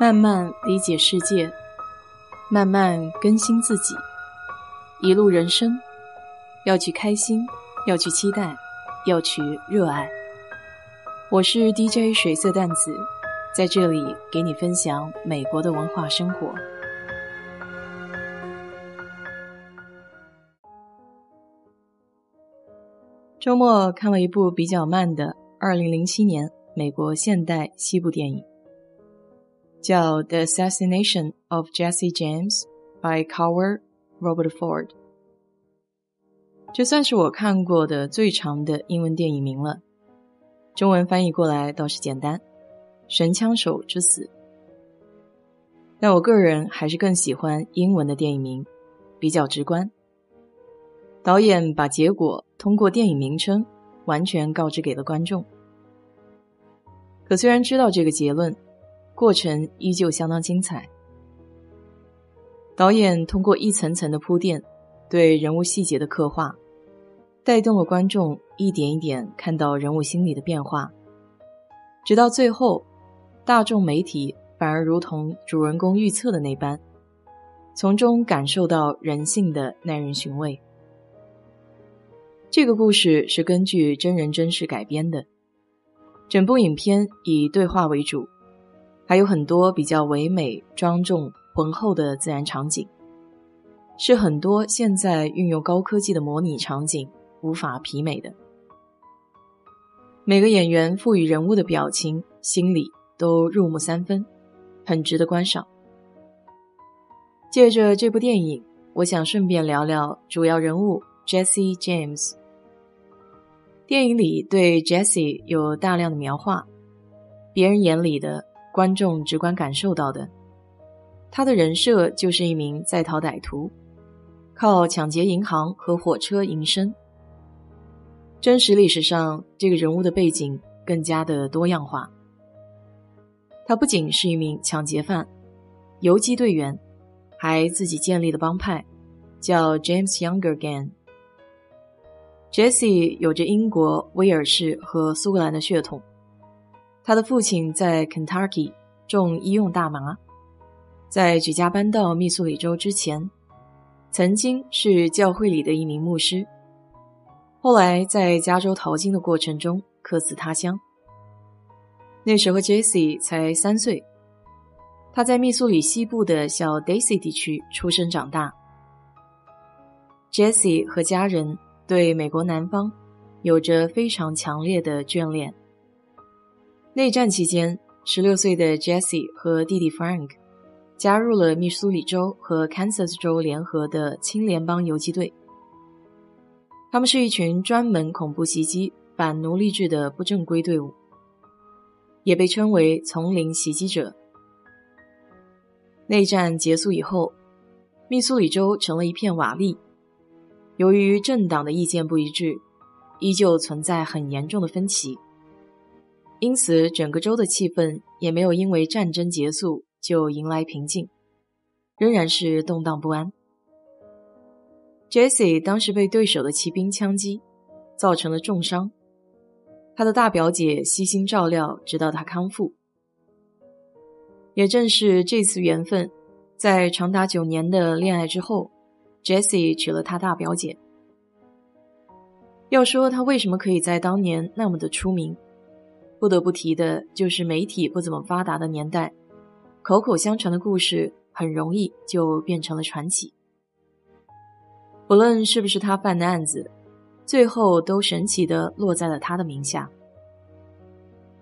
慢慢理解世界，慢慢更新自己。一路人生，要去开心，要去期待，要去热爱。我是 DJ 水色淡子，在这里给你分享美国的文化生活。周末看了一部比较慢的2007年美国现代西部电影。叫《The Assassination of Jesse James》by Coward Robert Ford。这算是我看过的最长的英文电影名了，中文翻译过来倒是简单，《神枪手之死》。但我个人还是更喜欢英文的电影名，比较直观。导演把结果通过电影名称完全告知给了观众。可虽然知道这个结论。过程依旧相当精彩。导演通过一层层的铺垫，对人物细节的刻画，带动了观众一点一点看到人物心理的变化，直到最后，大众媒体反而如同主人公预测的那般，从中感受到人性的耐人寻味。这个故事是根据真人真事改编的，整部影片以对话为主。还有很多比较唯美、庄重、浑厚的自然场景，是很多现在运用高科技的模拟场景无法媲美的。每个演员赋予人物的表情、心理都入木三分，很值得观赏。借着这部电影，我想顺便聊聊主要人物 Jesse James。电影里对 Jesse 有大量的描画，别人眼里的。观众直观感受到的，他的人设就是一名在逃歹徒，靠抢劫银行和火车营生。真实历史上，这个人物的背景更加的多样化。他不仅是一名抢劫犯、游击队员，还自己建立了帮派，叫 James Younger Gang。Jesse 有着英国、威尔士和苏格兰的血统。他的父亲在 Kentucky 种医用大麻，在举家搬到密苏里州之前，曾经是教会里的一名牧师。后来在加州淘金的过程中客死他乡。那时候 Jesse 才三岁，他在密苏里西部的小 Daisy 地区出生长大。Jesse 和家人对美国南方有着非常强烈的眷恋。内战期间，十六岁的 Jesse 和弟弟 Frank 加入了密苏里州和 Kansas 州联合的青联邦游击队。他们是一群专门恐怖袭击反奴隶制的不正规队伍，也被称为“丛林袭击者”。内战结束以后，密苏里州成了一片瓦砾。由于政党的意见不一致，依旧存在很严重的分歧。因此，整个州的气氛也没有因为战争结束就迎来平静，仍然是动荡不安。Jesse 当时被对手的骑兵枪击，造成了重伤。他的大表姐悉心照料，直到他康复。也正是这次缘分，在长达九年的恋爱之后，Jesse 娶了他大表姐。要说他为什么可以在当年那么的出名？不得不提的就是媒体不怎么发达的年代，口口相传的故事很容易就变成了传奇。不论是不是他犯的案子，最后都神奇的落在了他的名下。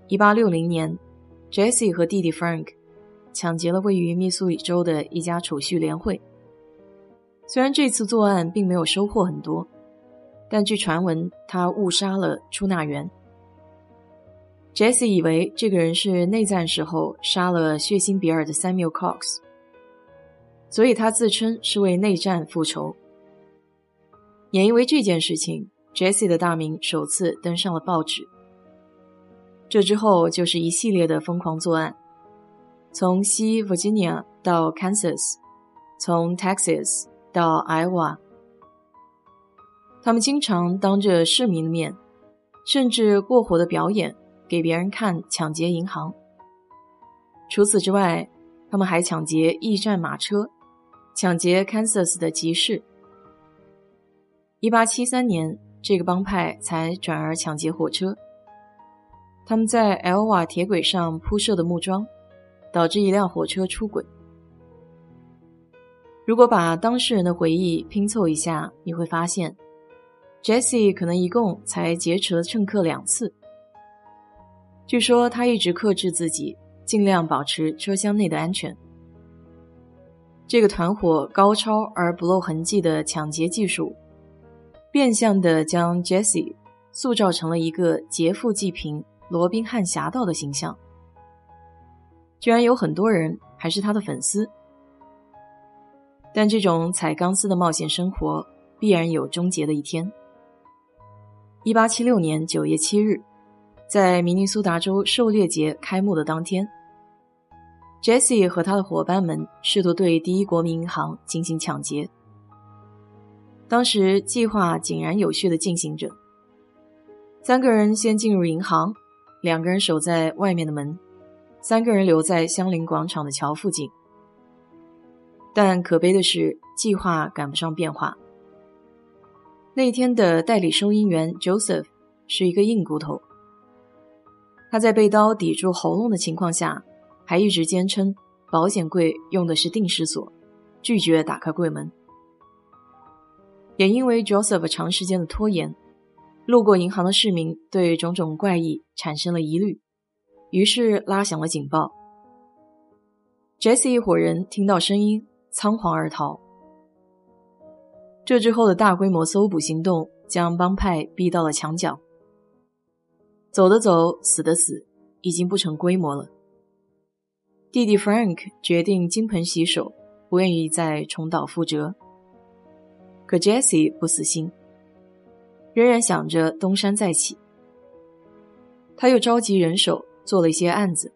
一八六零年，Jesse 和弟弟 Frank 抢劫了位于密苏里州的一家储蓄联会。虽然这次作案并没有收获很多，但据传闻，他误杀了出纳员。Jesse 以为这个人是内战时候杀了血腥比尔的 Samuel Cox，所以他自称是为内战复仇。也因为这件事情，Jesse 的大名首次登上了报纸。这之后就是一系列的疯狂作案，从西 Virginia 到 Kansas，从 Texas 到 Iowa，他们经常当着市民的面，甚至过火的表演。给别人看抢劫银行。除此之外，他们还抢劫驿站马车，抢劫 Kansas 的集市。一八七三年，这个帮派才转而抢劫火车。他们在 L 瓦铁轨上铺设的木桩，导致一辆火车出轨。如果把当事人的回忆拼凑一下，你会发现，Jesse 可能一共才劫持了乘客两次。据说他一直克制自己，尽量保持车厢内的安全。这个团伙高超而不露痕迹的抢劫技术，变相的将 Jesse 塑造成了一个劫富济贫、罗宾汉侠盗的形象。居然有很多人还是他的粉丝。但这种踩钢丝的冒险生活必然有终结的一天。一八七六年九月七日，在明尼苏达州狩猎节开幕的当天，Jesse 和他的伙伴们试图对第一国民银行进行抢劫。当时计划井然有序的进行着，三个人先进入银行，两个人守在外面的门，三个人留在相邻广场的桥附近。但可悲的是，计划赶不上变化。那天的代理收银员 Joseph 是一个硬骨头，他在被刀抵住喉咙的情况下，还一直坚称保险柜用的是定时锁，拒绝打开柜门。也因为 Joseph 长时间的拖延，路过银行的市民对种种怪异产生了疑虑，于是拉响了警报。Jesse 一伙人听到声音。仓皇而逃。这之后的大规模搜捕行动将帮派逼到了墙角。走的走，死的死，已经不成规模了。弟弟 Frank 决定金盆洗手，不愿意再重蹈覆辙。可 Jesse 不死心，仍然想着东山再起。他又召集人手做了一些案子。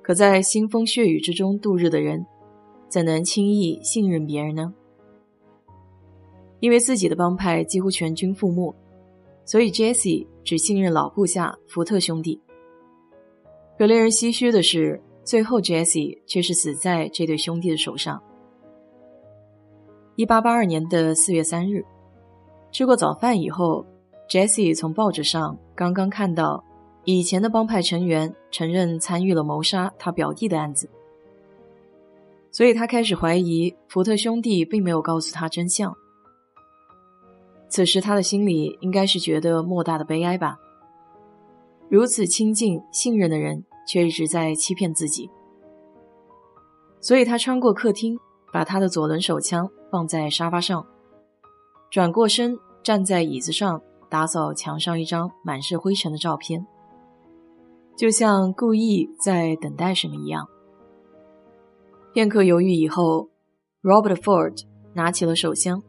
可在腥风血雨之中度日的人。怎能轻易信任别人呢？因为自己的帮派几乎全军覆没，所以 Jesse 只信任老部下福特兄弟。可令人唏嘘的是，最后 Jesse 却是死在这对兄弟的手上。一八八二年的四月三日，吃过早饭以后，Jesse 从报纸上刚刚看到以前的帮派成员承认参与了谋杀他表弟的案子。所以他开始怀疑福特兄弟并没有告诉他真相。此时他的心里应该是觉得莫大的悲哀吧。如此亲近信任的人，却一直在欺骗自己。所以他穿过客厅，把他的左轮手枪放在沙发上，转过身站在椅子上，打扫墙上一张满是灰尘的照片，就像故意在等待什么一样。片刻犹豫以后，Robert Ford 拿起了手枪，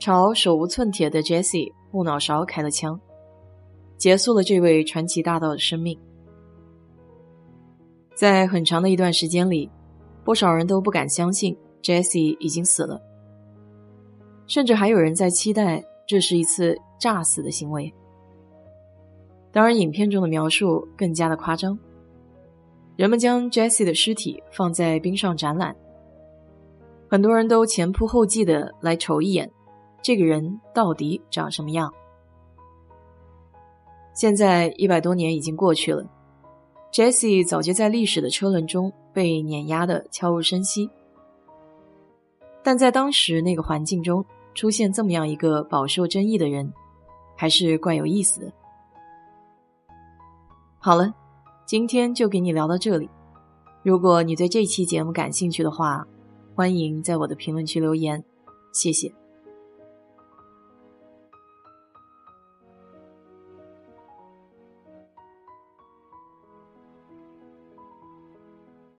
朝手无寸铁的 Jesse 后脑勺开了枪，结束了这位传奇大盗的生命。在很长的一段时间里，不少人都不敢相信 Jesse 已经死了，甚至还有人在期待这是一次诈死的行为。当然，影片中的描述更加的夸张。人们将 Jesse 的尸体放在冰上展览，很多人都前仆后继的来瞅一眼，这个人到底长什么样？现在一百多年已经过去了，Jesse 早就在历史的车轮中被碾压的悄无声息，但在当时那个环境中出现这么样一个饱受争议的人，还是怪有意思的。好了。今天就给你聊到这里。如果你对这期节目感兴趣的话，欢迎在我的评论区留言，谢谢。